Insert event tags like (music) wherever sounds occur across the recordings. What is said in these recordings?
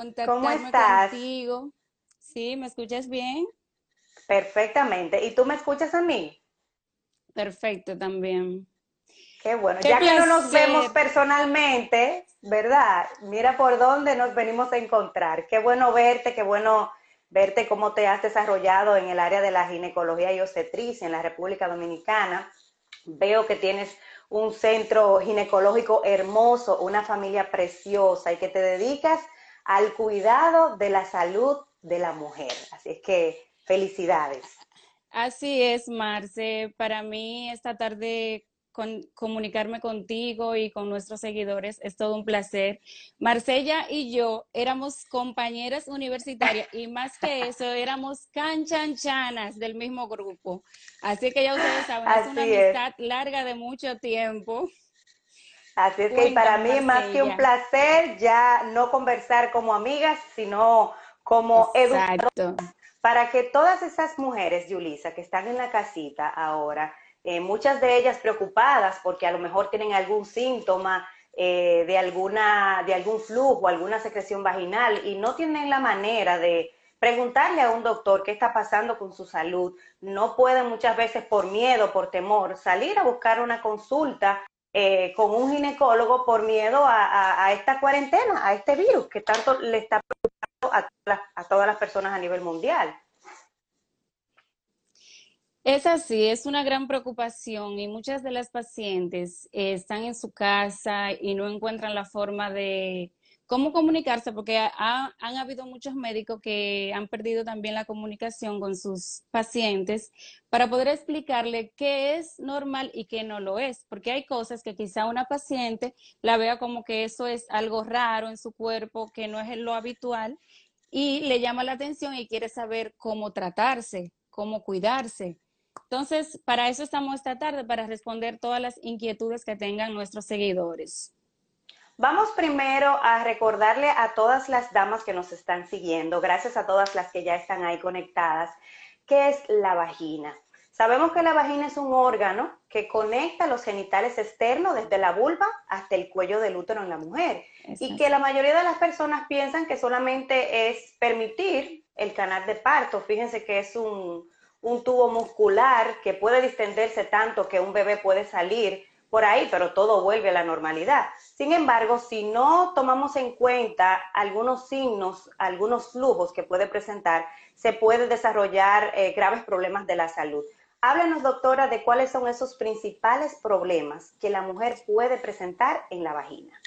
contactarme ¿Cómo estás? contigo. ¿Sí? ¿Me escuchas bien? Perfectamente. ¿Y tú me escuchas a mí? Perfecto también. Qué bueno. Qué ya que no nos vemos personalmente, ¿verdad? Mira por dónde nos venimos a encontrar. Qué bueno verte, qué bueno verte cómo te has desarrollado en el área de la ginecología y obstetricia en la República Dominicana. Veo que tienes un centro ginecológico hermoso, una familia preciosa y que te dedicas al cuidado de la salud de la mujer. Así es que felicidades. Así es, Marce. Para mí esta tarde con- comunicarme contigo y con nuestros seguidores es todo un placer. Marcella y yo éramos compañeras universitarias y más que eso, éramos canchanchanas del mismo grupo. Así que ya ustedes saben, es una es. amistad larga de mucho tiempo. Así es que para mí más que un placer ya no conversar como amigas, sino como educadoras para que todas esas mujeres, Yulisa, que están en la casita ahora, eh, muchas de ellas preocupadas porque a lo mejor tienen algún síntoma eh, de, alguna, de algún flujo, alguna secreción vaginal y no tienen la manera de preguntarle a un doctor qué está pasando con su salud. No pueden muchas veces por miedo, por temor, salir a buscar una consulta eh, con un ginecólogo por miedo a, esta cuarentena, a este virus que tanto le está preocupando a, todas- las personas a nivel mundial. Es así, es una gran preocupación y muchas de las pacientes están en su casa y no encuentran la forma de cómo comunicarse porque ha- han habido muchos médicos que han perdido también la comunicación con sus pacientes para poder explicarle qué es normal y qué no lo es, porque hay cosas que quizá una paciente la vea como que eso es algo raro en su cuerpo, que no es lo habitual y le llama la atención y quiere saber cómo tratarse, cómo cuidarse. Entonces, para eso estamos esta tarde, para responder todas las inquietudes que tengan nuestros seguidores. Vamos primero a recordarle a todas las damas que nos están siguiendo, gracias a todas las que ya están ahí conectadas, qué es la vagina. Sabemos que la vagina es un órgano que conecta los genitales externos desde la vulva hasta el cuello del útero en la mujer y que la mayoría de las personas piensan que solamente es permitir el canal de parto. Fíjense que es un, un tubo muscular que puede distenderse tanto que un bebé puede salir por ahí, pero todo vuelve a la normalidad. Sin embargo, si no tomamos en cuenta algunos signos, algunos flujos que puede presentar, se puede desarrollar eh, graves problemas de la salud. Háblanos, doctora, de cuáles son esos principales problemas que la mujer puede presentar en la vagina.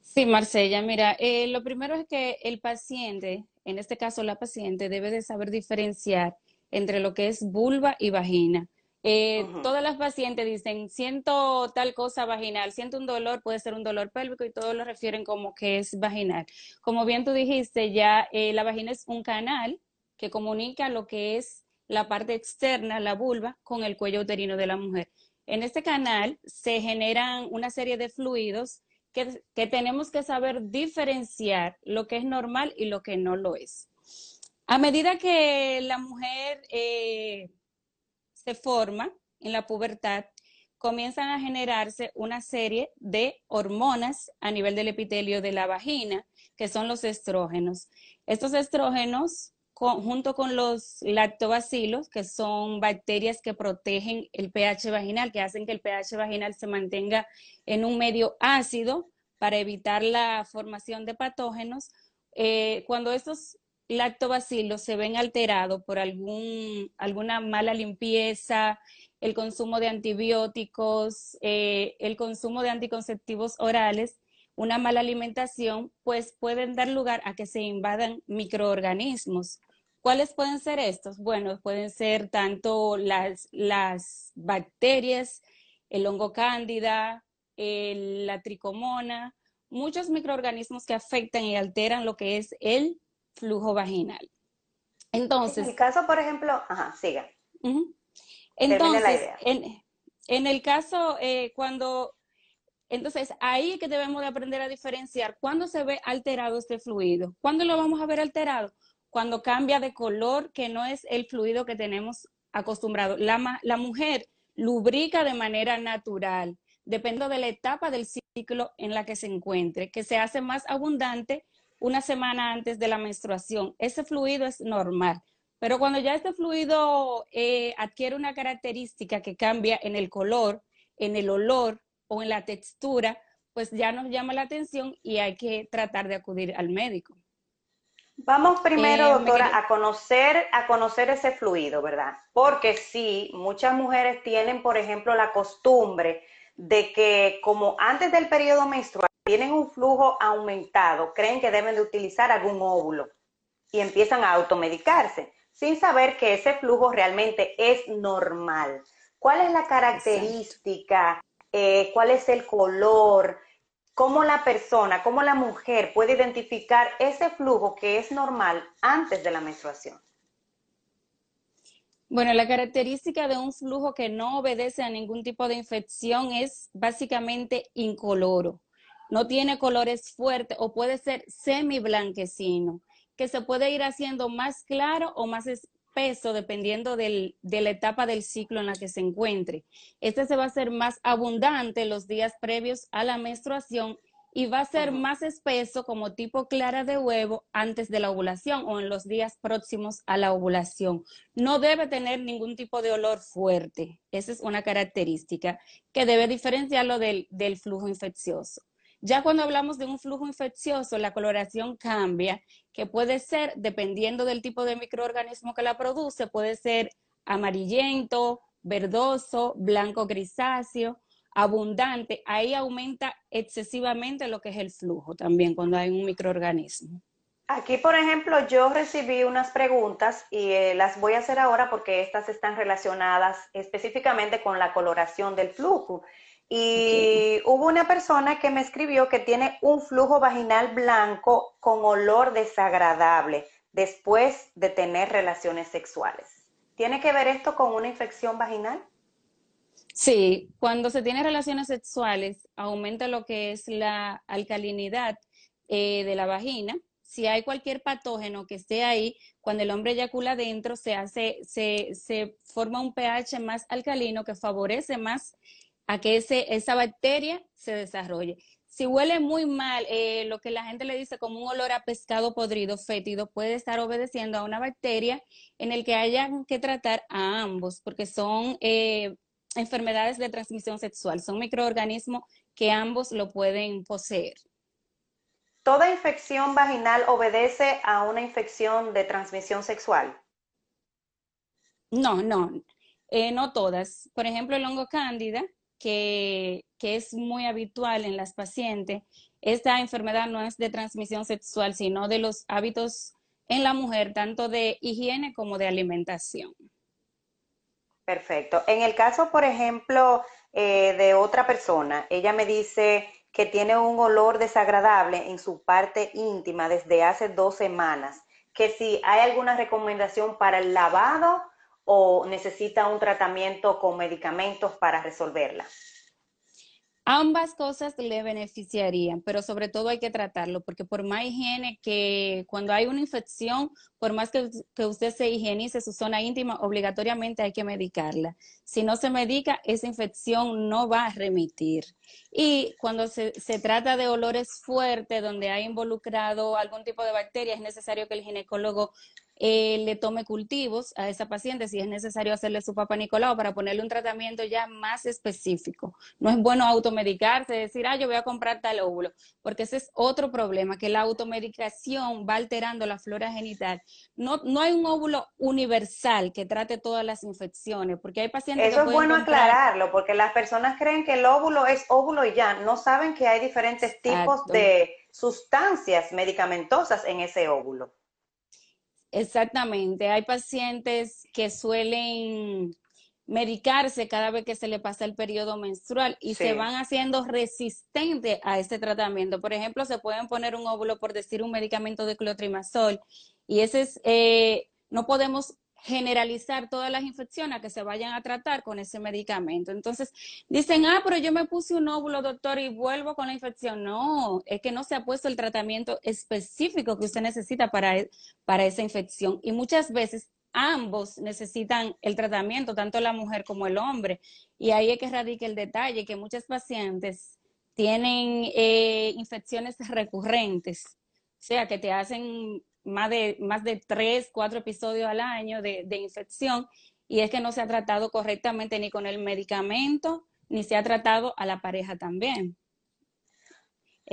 Sí, Marcella, mira, eh, lo primero es que el paciente, en este caso la paciente, debe de saber diferenciar entre lo que es vulva y vagina. Eh. Todas las pacientes dicen, siento tal cosa vaginal, siento un dolor, puede ser un dolor pélvico y todos lo refieren como que es vaginal. Como bien tú dijiste, ya eh, la vagina es un canal que comunica lo que es la parte externa, la vulva, con el cuello uterino de la mujer. En este canal se generan una serie de fluidos que, que tenemos que saber diferenciar lo que es normal y lo que no lo es. A medida que la mujer eh, se forma en la pubertad, comienzan a generarse una serie de hormonas a nivel del epitelio de la vagina, que son los estrógenos. Estos estrógenos, junto con los lactobacilos, que son bacterias que protegen el pH vaginal, que hacen que el pH vaginal se mantenga en un medio ácido para evitar la formación de patógenos, eh, cuando estos lactobacilos se ven alterados por algún, alguna mala limpieza, el consumo de antibióticos, eh, el consumo de anticonceptivos orales, una mala alimentación, pues pueden dar lugar a que se invadan microorganismos. ¿Cuáles pueden ser estos? Bueno, pueden ser tanto las, las bacterias, el hongo cándida, la tricomona, muchos microorganismos que afectan y alteran lo que es el flujo vaginal. En Entonces, el caso, por ejemplo, ajá, siga. La Entonces, idea. en, en el caso, eh, cuando, entonces ahí que debemos de aprender a diferenciar cuándo se ve alterado este fluido. ¿Cuándo lo vamos a ver alterado? Cuando cambia de color, que no es el fluido que tenemos acostumbrado. La, la mujer lubrica de manera natural. dependiendo de la etapa del ciclo en la que se encuentre, que se hace más abundante una semana antes de la menstruación. Ese fluido es normal, pero cuando ya este fluido eh, adquiere una característica que cambia en el color, en el olor o en la textura, pues ya nos llama la atención y hay que tratar de acudir al médico. Vamos primero, eh, doctora, a conocer, a conocer ese fluido, ¿verdad? Porque sí, muchas mujeres tienen, por ejemplo, la costumbre de que como antes del periodo menstrual tienen un flujo aumentado, creen que deben de utilizar algún óvulo y empiezan a automedicarse sin saber que ese flujo realmente es normal. ¿Cuál es la característica? Eh, ¿Cuál es el color? cómo la persona, cómo la mujer puede identificar ese flujo que es normal antes de la menstruación. Bueno, la característica de un flujo que no obedece a ningún tipo de infección es básicamente incoloro. No tiene colores fuertes o puede ser semi blanquecino, que se puede ir haciendo más claro o más espeso dependiendo de la etapa del ciclo en la que se encuentre. Este se va a hacer más abundante los días previos a la menstruación y va a ser más espeso como tipo clara de huevo antes de la ovulación o en los días próximos a la ovulación. No debe tener ningún tipo de olor fuerte. Esa es una característica que debe diferenciarlo del, del flujo infeccioso. Ya cuando hablamos de un flujo infeccioso, la coloración cambia, que puede ser, dependiendo del tipo de microorganismo que la produce, puede ser amarillento, verdoso, blanco grisáceo, abundante. Ahí aumenta excesivamente lo que es el flujo también cuando hay un microorganismo. Aquí, por ejemplo, yo recibí unas preguntas y eh, las voy a hacer ahora porque estas están relacionadas específicamente con la coloración del flujo. Y hubo una persona que me escribió que tiene un flujo vaginal blanco con olor desagradable después de tener relaciones sexuales. ¿Tiene que ver esto con una infección vaginal? Sí, cuando se tiene relaciones sexuales aumenta lo que es la alcalinidad eh, de la vagina. Si hay cualquier patógeno que esté ahí, cuando el hombre eyacula dentro, se hace, se, se forma un pH más alcalino que favorece más a que ese, esa bacteria se desarrolle. Si huele muy mal, eh, lo que la gente le dice como un olor a pescado podrido, fétido, puede estar obedeciendo a una bacteria en el que haya que tratar a ambos, porque son eh, enfermedades de transmisión sexual, son microorganismos que ambos lo pueden poseer. ¿Toda infección vaginal obedece a una infección de transmisión sexual? No, no, eh, no todas. Por ejemplo, el hongo cándida que, es muy habitual en las pacientes, esta enfermedad no es de transmisión sexual, sino de los hábitos en la mujer, tanto de higiene como de alimentación. Perfecto. En el caso, por ejemplo, eh, de otra persona, ella me dice que tiene un olor desagradable en su parte íntima desde hace dos semanas, que si hay alguna recomendación para el lavado o necesita un tratamiento con medicamentos para resolverla? Ambas cosas le beneficiarían, pero sobre todo hay que tratarlo, porque por más higiene que cuando hay una infección, por más que, usted se higienice su zona íntima, obligatoriamente hay que medicarla. Si no se medica, esa infección no va a remitir. Y cuando se, se trata de olores fuertes, donde hay involucrado algún tipo de bacteria, es necesario que el ginecólogo eh, le tome cultivos a esa paciente si es necesario hacerle su papá Nicolau para ponerle un tratamiento ya más específico. No es bueno automedicarse, decir, ah, yo voy a comprar tal óvulo, porque ese es otro problema, que la automedicación va alterando la flora genital. No, no hay un óvulo universal que trate todas las infecciones, porque hay pacientes Eso es bueno aclararlo, porque las personas creen que el óvulo es óvulo y ya, no saben que hay diferentes tipos de sustancias medicamentosas en ese óvulo. Exactamente. Hay pacientes que suelen medicarse cada vez que se le pasa el periodo menstrual y se van haciendo resistentes a ese tratamiento. Por ejemplo, se pueden poner un óvulo por decir un medicamento de clotrimazol y ese es, eh, no podemos generalizar todas las infecciones que se vayan a tratar con ese medicamento. Entonces, dicen, ah, pero yo me puse un óvulo, doctor, y vuelvo con la infección. No, es que no se ha puesto el tratamiento específico que usted necesita para, para esa infección. Y muchas veces ambos necesitan el tratamiento, tanto la mujer como el hombre. Y ahí es que radica el detalle, que muchas pacientes tienen eh, infecciones recurrentes, o sea, que te hacen más de, más de tres, cuatro episodios al año de, de infección y es que no se ha tratado correctamente ni con el medicamento, ni se ha tratado a la pareja también.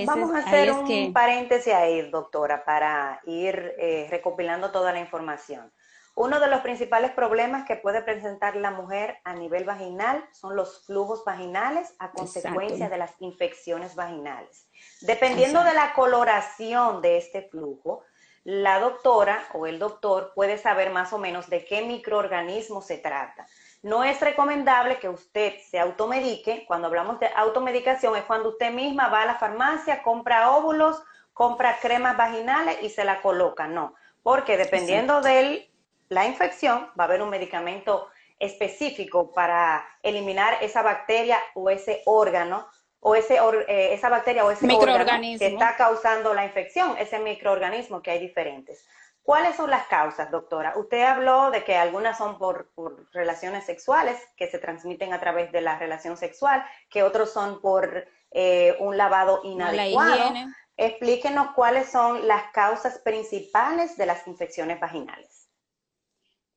Vamos a hacer un paréntesis ahí, doctora, para ir eh, recopilando toda la información. Uno de los principales problemas que puede presentar la mujer a nivel vaginal son los flujos vaginales a consecuencia de las infecciones vaginales. Dependiendo de la coloración de este flujo, la doctora o el doctor puede saber más o menos de qué microorganismo se trata. No es recomendable que usted se automedique. Cuando hablamos de automedicación es cuando usted misma va a la farmacia, compra óvulos, compra cremas vaginales y se la coloca. No, porque dependiendo de la infección va a haber un medicamento específico para eliminar esa bacteria o ese órgano o ese, eh, esa bacteria o ese microorganismo que está causando la infección, ese microorganismo que hay diferentes. ¿Cuáles son las causas, doctora? Usted habló de que algunas son por, relaciones sexuales que se transmiten a través de la relación sexual, que otros son por eh, un lavado inadecuado. Explíquenos cuáles son las causas principales de las infecciones vaginales.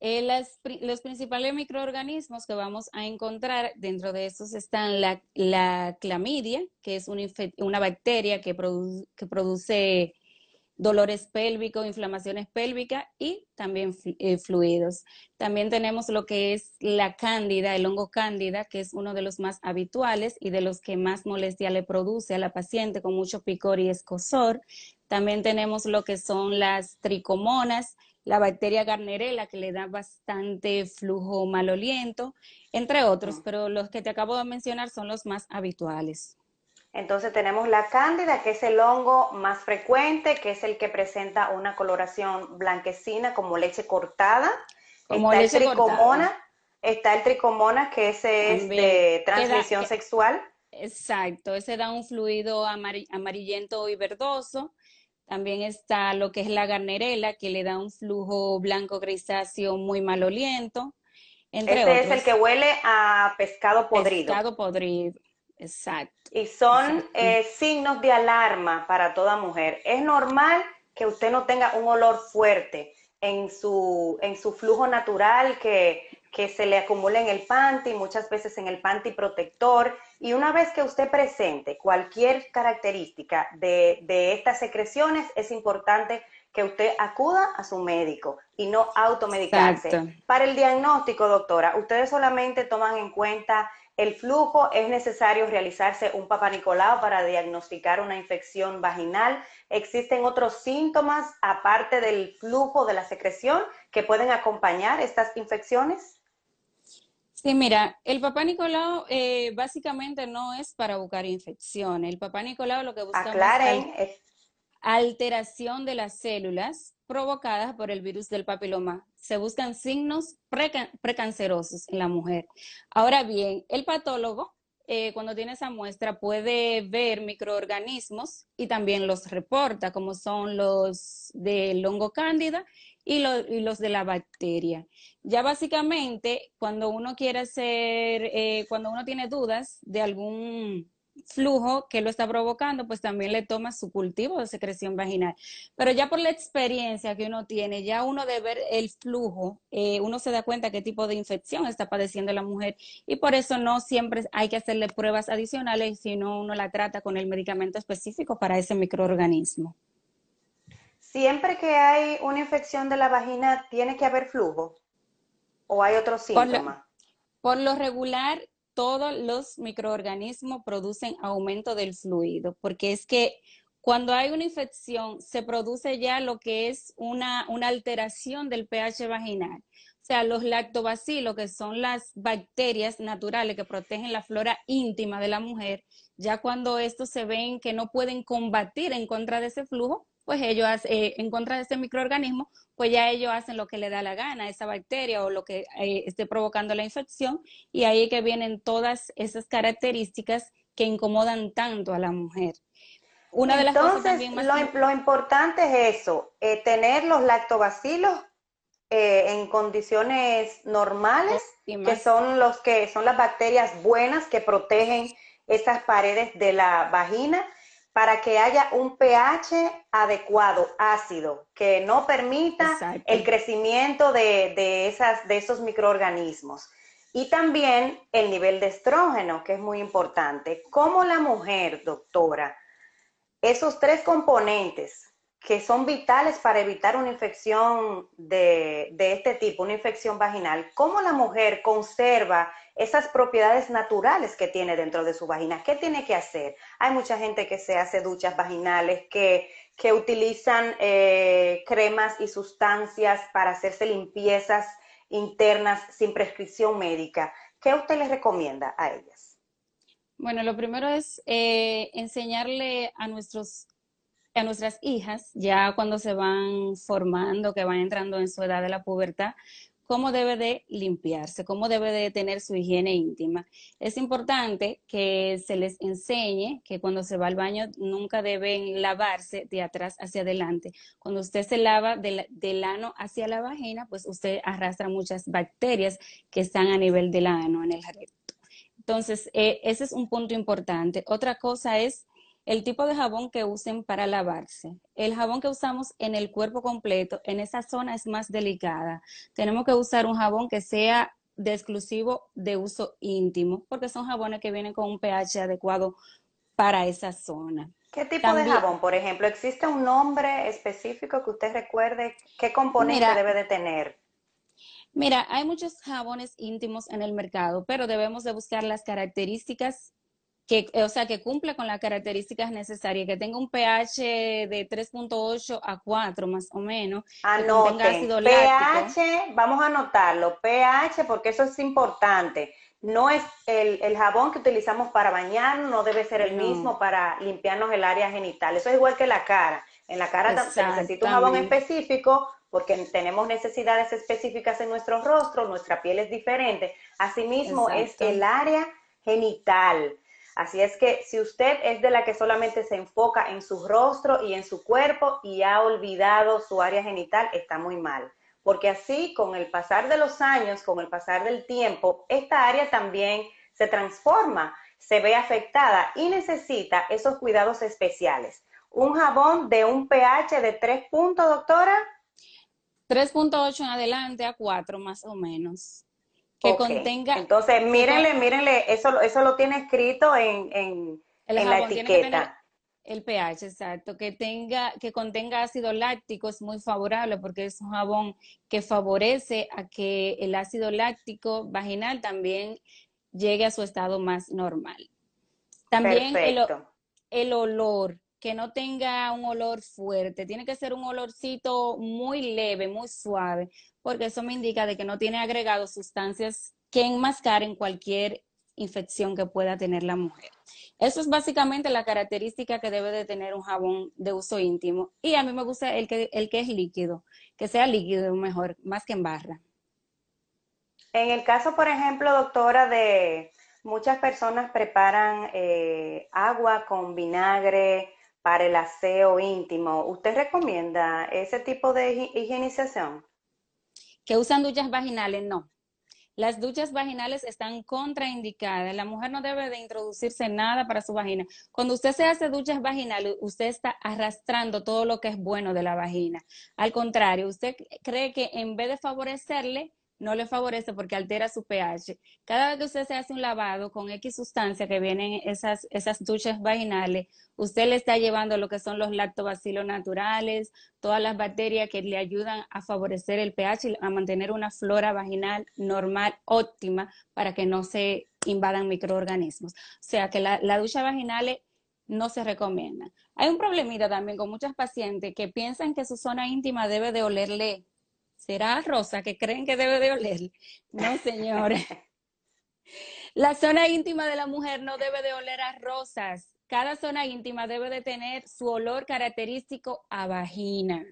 Eh, los principales microorganismos que vamos a encontrar dentro de estos están la, clamidia, que es una, bacteria que, produce dolores pélvicos, inflamaciones pélvicas y también eh, fluidos. También tenemos lo que es la cándida, el hongo cándida, que es uno de los más habituales y de los que más molestia le produce a la paciente con mucho picor y escosor. También tenemos lo que son las tricomonas, la bacteria Garnerella, que le da bastante flujo maloliento, entre otros, pero los que te acabo de mencionar son los más habituales. Entonces tenemos la cándida, que es el hongo más frecuente, que es el que presenta una coloración blanquecina como leche cortada. Como está leche el tricomona, está el tricomona, que es de transmisión sexual. Exacto, ese da un fluido amarillento y verdoso. También está lo que es la garnerela, que le da un flujo blanco grisáceo muy maloliento. Entre este es el que huele a pescado podrido. Pescado podrido, exacto. Y son eh, signos de alarma para toda mujer. Es normal que usted no tenga un olor fuerte en su, en su flujo natural, que, que se le acumula en el panty, muchas veces en el panty protector. Y una vez que usted presente cualquier característica de, de estas secreciones, es importante que usted acuda a su médico y no automedicarse. Para el diagnóstico, doctora, ustedes solamente toman en cuenta el flujo, es necesario realizarse un papanicolao para diagnosticar una infección vaginal. ¿Existen otros síntomas aparte del flujo de la secreción que pueden acompañar estas infecciones? Sí, mira, el papá Nicolau eh, básicamente no es para buscar infecciones. El papá Nicolau lo que busca es alteración de las células provocadas por el virus del papiloma. Se buscan signos precancerosos en la mujer. Ahora bien, el patólogo, eh, cuando tiene esa muestra, puede ver microorganismos y también los reporta, como son los del hongo cándida y, los de la bacteria. Ya básicamente, cuando uno quiere hacer, eh, cuando uno tiene dudas de algún flujo que lo está provocando, pues también le toma su cultivo de secreción vaginal. Pero ya por la experiencia que uno tiene, ya uno de ver el flujo, eh, uno se da cuenta qué tipo de infección está padeciendo la mujer y por eso no siempre hay que hacerle pruebas adicionales, sino uno la trata con el medicamento específico para ese microorganismo. Siempre que hay una infección de la vagina, ¿tiene que haber flujo? ¿O hay otros síntomas? Por lo, regular, todos los microorganismos producen aumento del fluido, porque es que cuando hay una infección se produce ya lo que es una, una alteración del pH vaginal. O sea, los lactobacilos, que son las bacterias naturales que protegen la flora íntima de la mujer, ya cuando estos se ven que no pueden combatir en contra de ese flujo, pues ellos eh, en contra de ese microorganismo, pues ya ellos hacen lo que le da la gana a esa bacteria o lo que eh, esté provocando la infección y ahí que vienen todas esas características que incomodan tanto a la mujer. Una de las cosas también más lo, lo importante es eso, eh, tener los lactobacilos eh, en condiciones normales, que son los que son las bacterias buenas que protegen esas paredes de la vagina para que haya un pH adecuado, ácido, que no permita el crecimiento de, esas, de esos microorganismos. Y también el nivel de estrógeno, que es muy importante. Como la mujer, doctora, esos tres componentes que son vitales para evitar una infección de, de, este tipo, una infección vaginal, ¿cómo la mujer conserva esas propiedades naturales que tiene dentro de su vagina. ¿Qué tiene que hacer? Hay mucha gente que se hace duchas vaginales, que, que utilizan eh, cremas y sustancias para hacerse limpiezas internas sin prescripción médica. ¿Qué usted les recomienda a ellas? Bueno, lo primero es eh, enseñarle a nuestros a nuestras hijas, ya cuando se van formando, que van entrando en su edad de la pubertad, cómo debe de limpiarse, cómo debe de tener su higiene íntima. Es importante que se les enseñe que cuando se va al baño nunca deben lavarse de atrás hacia adelante. Cuando usted se lava del, ano hacia la vagina, pues usted arrastra muchas bacterias que están a nivel del ano, en el recto. Entonces, eh, ese es un punto importante. Otra cosa es el tipo de jabón que usen para lavarse. El jabón que usamos en el cuerpo completo, en esa zona es más delicada. Tenemos que usar un jabón que sea de exclusivo de uso íntimo, porque son jabones que vienen con un pH adecuado para esa zona. ¿Qué tipo de jabón, por ejemplo? ¿Existe un nombre específico que usted recuerde? ¿Qué componente debe de tener? Mira, hay muchos jabones íntimos en el mercado, pero debemos de buscar las características que, o sea, que cumpla con las características necesarias, que tenga un pH de 3.8 a 4 más o menos. Anoten, pH, vamos a anotarlo, pH porque eso es importante. No es el, el jabón que utilizamos para bañar, no debe ser el mismo para limpiarnos el área genital. Eso es igual que la cara. En la cara se necesita un jabón específico porque tenemos necesidades específicas en nuestro rostro, nuestra piel es diferente. Asimismo, es el área genital. Así es que si usted es de la que solamente se enfoca en su rostro y en su cuerpo y ha olvidado su área genital, está muy mal. Porque así, con el pasar de los años, con el pasar del tiempo, esta área también se transforma, se ve afectada y necesita esos cuidados especiales. Un jabón de un pH de 3 puntos, doctora. 3.8 en adelante a 4 más o menos que contenga. Entonces, mírenle, mírenle, eso, eso lo tiene escrito en, en, la etiqueta. El pH, exacto, que tenga, que contenga ácido láctico es muy favorable porque es un jabón que favorece a que el ácido láctico vaginal también llegue a su estado más normal. También el, el, olor, que no tenga un olor fuerte, tiene que ser un olorcito muy leve, muy suave, porque eso me indica de que no tiene agregado sustancias que enmascaren cualquier infección que pueda tener la mujer. Eso es básicamente la característica que debe de tener un jabón de uso íntimo. Y a mí me gusta el que, el que es líquido, que sea líquido mejor, más que en barra. En el caso, por ejemplo, doctora, de muchas personas preparan eh, agua con vinagre para el aseo íntimo. ¿Usted recomienda ese tipo de higienización? que usan duchas vaginales, no. Las duchas vaginales están contraindicadas. La mujer no debe de introducirse nada para su vagina. Cuando usted se hace duchas vaginales, usted está arrastrando todo lo que es bueno de la vagina. Al contrario, usted cree que en vez de favorecerle, no le favorece porque altera su pH. Cada vez que usted se hace un lavado con X sustancia que vienen esas, esas duchas vaginales, usted le está llevando lo que son los lactobacilos naturales, todas las bacterias que le ayudan a favorecer el pH y a mantener una flora vaginal normal, óptima, para que no se invadan microorganismos. O sea que la, la ducha vaginal no se recomienda. Hay un problemita también con muchas pacientes que piensan que su zona íntima debe de olerle será rosa que creen que debe de oler. No, señores. (laughs) La zona íntima de la mujer no debe de oler a rosas. Cada zona íntima debe de tener su olor característico a vagina.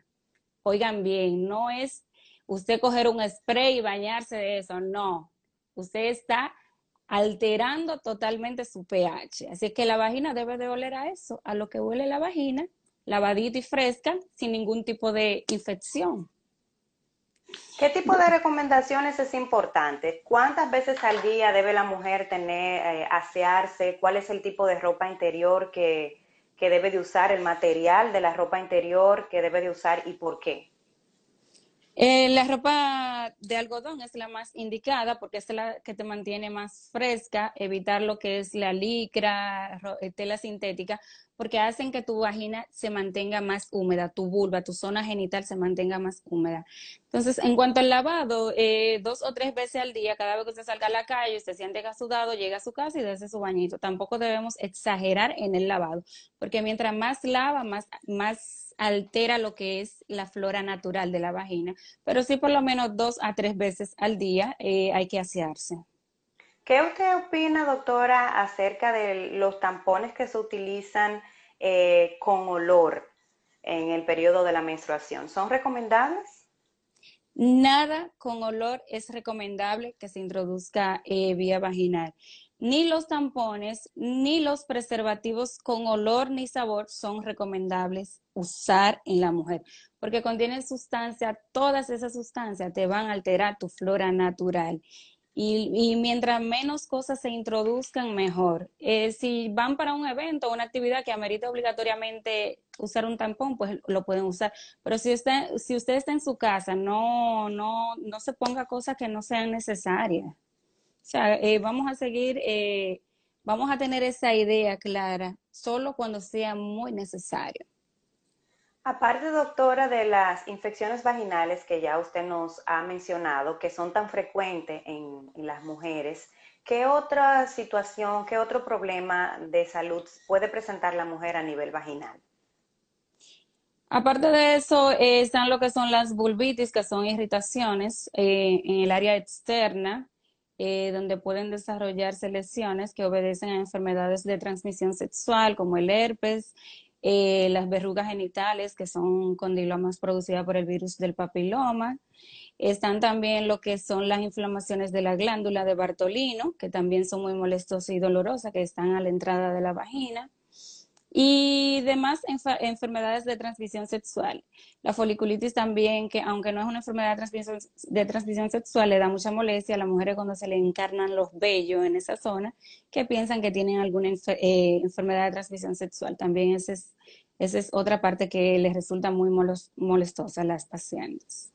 Oigan bien, no es usted coger un spray y bañarse de eso, no. Usted está alterando totalmente su pH. Así que la vagina debe de oler a eso, a lo que huele la vagina, lavadita y fresca, sin ningún tipo de infección. ¿Qué tipo de recomendaciones es importante? ¿Cuántas veces al día debe la mujer tener, eh, asearse? ¿Cuál es el tipo de ropa interior que, que debe de usar? ¿El material de la ropa interior que debe de usar y por qué? Eh, la ropa de algodón es la más indicada porque es la que te mantiene más fresca, evitar lo que es la licra, eh, tela sintética, porque hacen que tu vagina se mantenga más húmeda, tu vulva, tu zona genital se mantenga más húmeda. Entonces, en cuanto al lavado, eh, dos o tres veces al día, cada vez que usted salga a la calle, usted siente sudado, llega a su casa y desde su bañito. Tampoco debemos exagerar en el lavado, porque mientras más lava, más, más altera lo que es la flora natural de la vagina, pero sí por lo menos dos a tres veces al día eh, hay que asearse. ¿Qué usted opina, doctora, acerca de los tampones que se utilizan eh, con olor en el periodo de la menstruación? ¿Son recomendables? Nada con olor es recomendable que se introduzca eh, vía vaginal ni los tampones ni los preservativos con olor ni sabor son recomendables usar en la mujer, porque contienen sustancia, todas esas sustancias te van a alterar tu flora natural. Y, mientras menos cosas se introduzcan, mejor. Eh, si van para un evento o una actividad que amerita obligatoriamente usar un tampón, pues lo pueden usar. Pero si usted, si usted está en su casa, no, no, no se ponga cosas que no sean necesarias. O sea, eh, vamos a seguir, eh, vamos a tener esa idea clara solo cuando sea muy necesario. Aparte, doctora, de las infecciones vaginales que ya usted nos ha mencionado, que son tan frecuentes en, las mujeres, ¿qué otra situación, qué otro problema de salud puede presentar la mujer a nivel vaginal? Aparte de eso, eh, están lo que son las vulvitis, que son irritaciones en el área externa, eh, donde pueden desarrollarse lesiones que obedecen a enfermedades de transmisión sexual como el herpes, eh, las verrugas genitales, que son condilomas producidas por el virus del papiloma. Están también lo que son las inflamaciones de la glándula de Bartolino, que también son muy molestosas y dolorosas, que están a la entrada de la vagina y demás enfermedades de transmisión sexual. La foliculitis también, que aunque no es una enfermedad de transmisión, sexual, le da mucha molestia a las mujeres cuando se le encarnan los vellos en esa zona, que piensan que tienen alguna eh, enfermedad de transmisión sexual. También esa es, esa es otra parte que les resulta muy molestosa a las pacientes.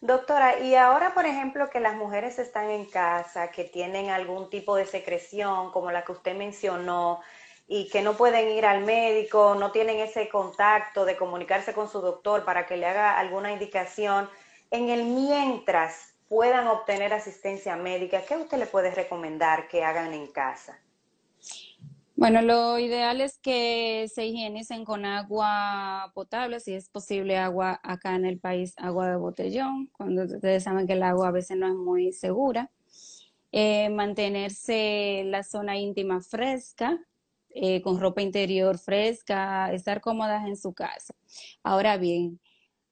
Doctora, y ahora, por ejemplo, que las mujeres están en casa, que tienen algún tipo de secreción, como la que usted mencionó, y que no pueden ir al médico, no tienen ese contacto de comunicarse con su doctor para que le haga alguna indicación, en el mientras puedan obtener asistencia médica, ¿qué usted le puede recomendar que hagan en casa? Bueno, lo ideal es que se higienicen con agua potable, si es posible agua acá en el país, agua de botellón, cuando ustedes saben que el agua a veces no es muy segura. Eh, mantenerse la zona íntima fresca, eh, con ropa interior fresca, estar cómodas en su casa. Ahora bien,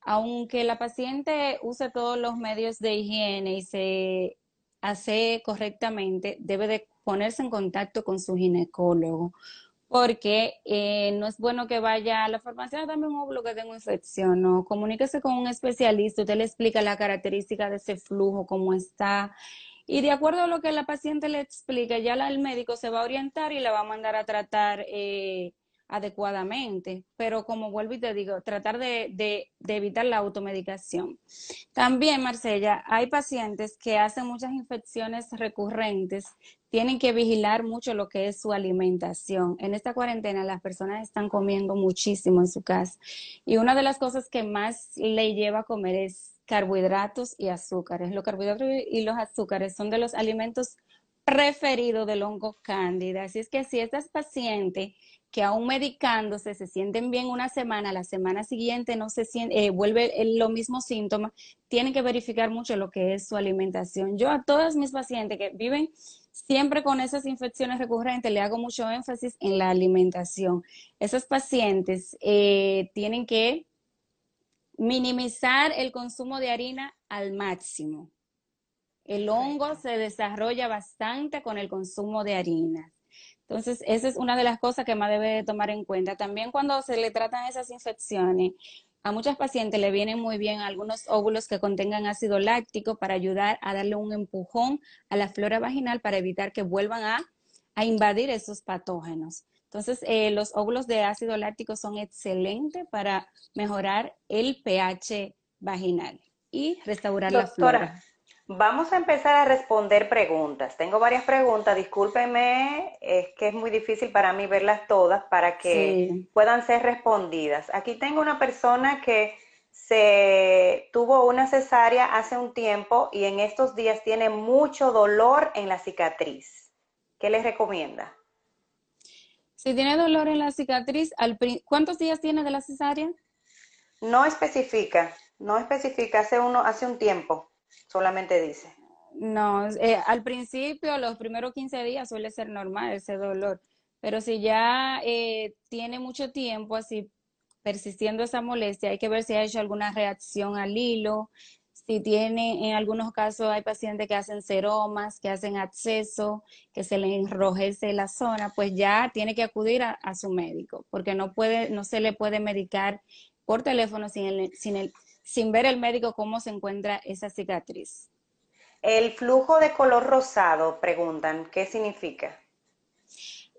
aunque la paciente use todos los medios de higiene y se hace correctamente, debe de ponerse en contacto con su ginecólogo, porque eh, no es bueno que vaya a la farmacia, dame un óvulo que tengo infección, no, comuníquese con un especialista, usted le explica la característica de ese flujo, cómo está, y de acuerdo a lo que la paciente le explica, ya el médico se va a orientar y la va a mandar a tratar eh, adecuadamente. Pero como vuelvo y te digo, tratar de, evitar la automedicación. También, Marcella, hay pacientes que hacen muchas infecciones recurrentes, tienen que vigilar mucho lo que es su alimentación. En esta cuarentena las personas están comiendo muchísimo en su casa y una de las cosas que más le lleva a comer es carbohidratos y azúcares. Los carbohidratos y los azúcares son de los alimentos preferidos del hongo cándida. Así es que si estas pacientes que aún medicándose se sienten bien una semana, la semana siguiente no se siente, eh, vuelve lo mismo síntoma, tienen que verificar mucho lo que es su alimentación. Yo a todas mis pacientes que viven siempre con esas infecciones recurrentes le hago mucho énfasis en la alimentación. Esos pacientes eh, tienen que minimizar el consumo de harina al máximo. El hongo se desarrolla bastante con el consumo de harina. Entonces, esa es una de las cosas que más debe tomar en cuenta. También cuando se le tratan esas infecciones, a muchas pacientes le vienen muy bien algunos óvulos que contengan ácido láctico para ayudar a darle un empujón a la flora vaginal para evitar que vuelvan a, invadir esos patógenos. Entonces, eh, los óvulos de ácido láctico son excelentes para mejorar el pH vaginal y restaurar la flora. Vamos a empezar a responder preguntas. Tengo varias preguntas, discúlpeme, es que es muy difícil para mí verlas todas para que puedan ser respondidas. Aquí tengo una persona que se tuvo una cesárea hace un tiempo y en estos días tiene mucho dolor en la cicatriz. ¿Qué les recomienda? Si tiene dolor en la cicatriz, ¿cuántos días tiene de la cesárea? No especifica, no especifica, hace, uno, hace un tiempo solamente dice. No, eh, al principio, los primeros 15 días suele ser normal ese dolor, pero si ya eh, tiene mucho tiempo así persistiendo esa molestia, hay que ver si ha hecho alguna reacción al hilo, si tiene, en algunos casos hay pacientes que hacen seromas, que hacen acceso, que se le enrojece la zona, pues ya tiene que acudir a, su médico, porque no puede, no se le puede medicar por teléfono sin el, sin el, sin ver el médico cómo se encuentra esa cicatriz. El flujo de color rosado, preguntan, ¿qué significa?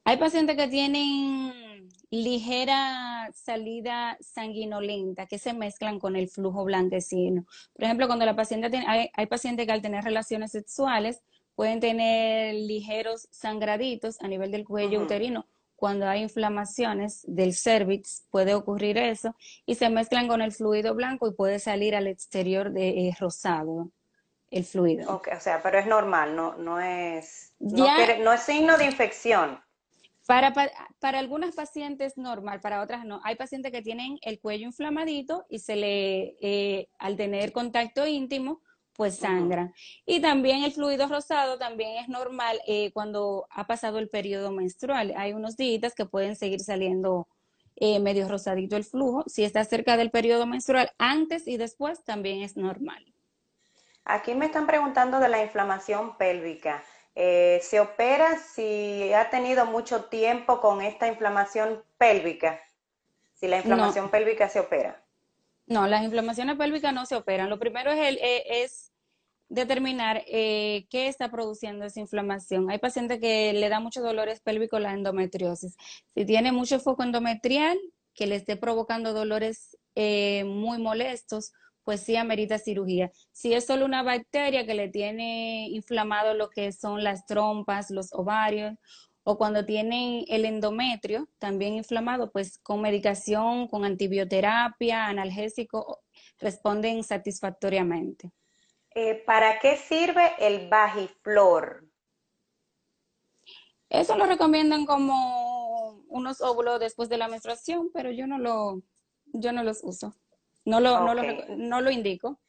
Hay pacientes que tienen ligera salida sanguinolenta que se mezclan con el flujo blanquecino. Por ejemplo, cuando la paciente tiene, hay, pacientes que al tener relaciones sexuales pueden tener ligeros sangraditos a nivel del cuello uterino cuando hay inflamaciones del cervix, puede ocurrir eso, y se mezclan con el fluido blanco y puede salir al exterior de eh, rosado el fluido. Okay, o sea, pero es normal, no, no es, no, es signo de infección. Para, para, algunas pacientes normal, para otras no. Hay pacientes que tienen el cuello inflamadito y se le, eh, al tener contacto íntimo, pues sangra. Y también el fluido rosado también es normal eh, cuando ha pasado el periodo menstrual. Hay unos días que pueden seguir saliendo eh, medio rosadito el flujo. Si está cerca del periodo menstrual, antes y después también es normal. Aquí me están preguntando de la inflamación pélvica. Eh, ¿Se opera si ha tenido mucho tiempo con esta inflamación pélvica? Si la inflamación pélvica se opera. No, las inflamaciones pélvicas no se operan. Lo primero es, el, es determinar eh, qué está produciendo esa inflamación. Hay pacientes que le da mucho dolores pélvicos la endometriosis. Si tiene mucho foco endometrial que le esté provocando dolores eh, muy molestos, pues sí amerita cirugía. Si es solo una bacteria que le tiene inflamado lo que son las trompas, los ovarios, o cuando tienen el endometrio también inflamado, pues con medicación, con antibioterapia, analgésico, responden satisfactoriamente. Eh, ¿para qué sirve el Bajiflor? Eso lo recomiendan como unos óvulos después de la menstruación, pero yo no lo, yo no los uso. No lo, no lo, no lo indico.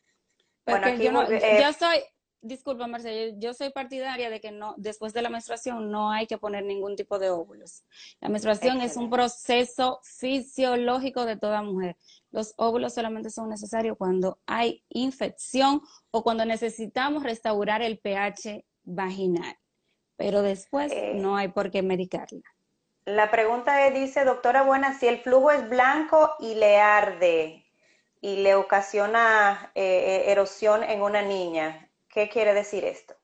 Porque yo, no, eh, yo soy, disculpa Marcela, yo soy partidaria de que no, después de la menstruación no hay que poner ningún tipo de óvulos. La menstruación es un proceso fisiológico de toda mujer. Los óvulos solamente son necesarios cuando hay infección o cuando necesitamos restaurar el pH vaginal. Pero después eh, no hay por qué medicarla. La pregunta dice, doctora Buena, si el flujo es blanco y le arde y le ocasiona eh, eh, erosión en una niña, ¿qué quiere decir esto?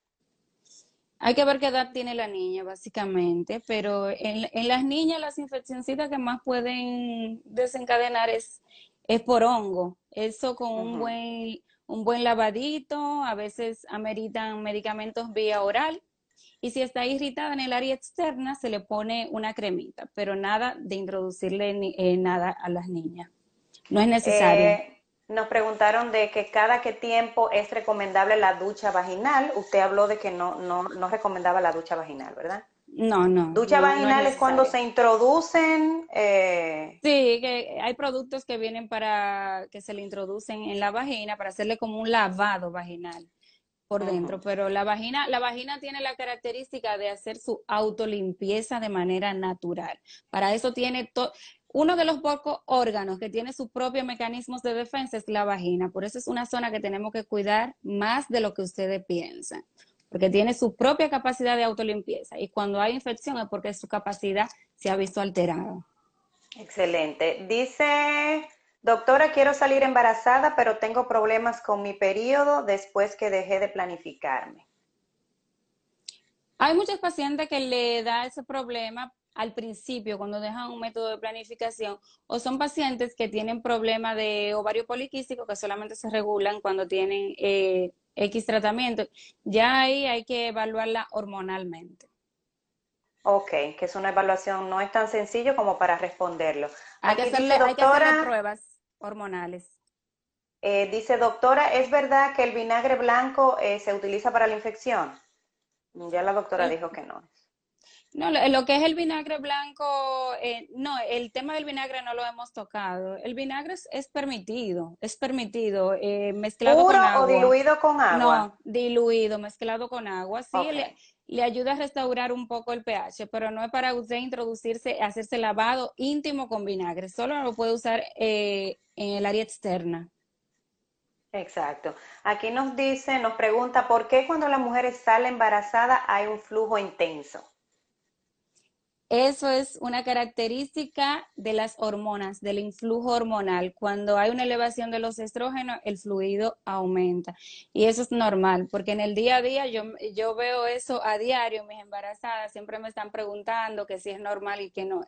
Hay que ver qué edad tiene la niña, básicamente, pero en, en las niñas las infecciones que más pueden desencadenar es es por hongo. Eso con un buen un buen lavadito, a veces ameritan medicamentos vía oral. Y si está irritada en el área externa, se le pone una cremita, pero nada de introducirle eh, nada a las niñas. No es necesario. Eh, nos preguntaron de que cada qué tiempo es recomendable la ducha vaginal. Usted habló de que no, no, no recomendaba la ducha vaginal, ¿verdad? No, no. Ducha vaginal es, cuando se introducen. Eh... Sí, que hay productos que vienen para que se le introducen en la vagina para hacerle como un lavado vaginal por dentro, pero la vagina, la vagina tiene la característica de hacer su autolimpieza de manera natural. Para eso tiene todo. Uno de los pocos órganos que tiene sus propios mecanismos de defensa es la vagina. Por eso es una zona que tenemos que cuidar más de lo que ustedes piensan porque tiene su propia capacidad de autolimpieza y cuando hay infección es porque su capacidad se ha visto alterada. Excelente. Dice Doctora, quiero salir embarazada, pero tengo problemas con mi periodo después que dejé de planificarme. Hay muchos pacientes que le da ese problema al principio cuando dejan un método de planificación o son pacientes que tienen problema de ovario poliquístico que solamente se regulan cuando tienen eh, X tratamiento. Ya ahí hay que evaluarla hormonalmente. Ok, que es una evaluación, no es tan sencillo como para responderlo. Hay, que hacerle, doctora, pruebas hormonales. Eh, dice, doctora, ¿es verdad que el vinagre blanco eh, se utiliza para la infección? Ya la doctora dijo que no. No, lo, que es el vinagre blanco, eh, no, el tema del vinagre no lo hemos tocado. El vinagre es, permitido, es permitido, eh, mezclado con agua. o diluido con agua? No, diluido, mezclado con agua. Sí, le, ayuda a restaurar un poco el pH, pero no es para usted introducirse, hacerse lavado íntimo con vinagre. Solo lo puede usar eh, en el área externa. Exacto. Aquí nos dice, nos pregunta, ¿por qué cuando la mujer sale embarazada hay un flujo intenso? Eso es una característica de las hormonas, del influjo hormonal. Cuando hay una elevación de los estrógenos, el fluido aumenta. Y eso es normal, porque en el día a día yo, yo veo eso a diario, mis embarazadas siempre me están preguntando que si es normal y que no.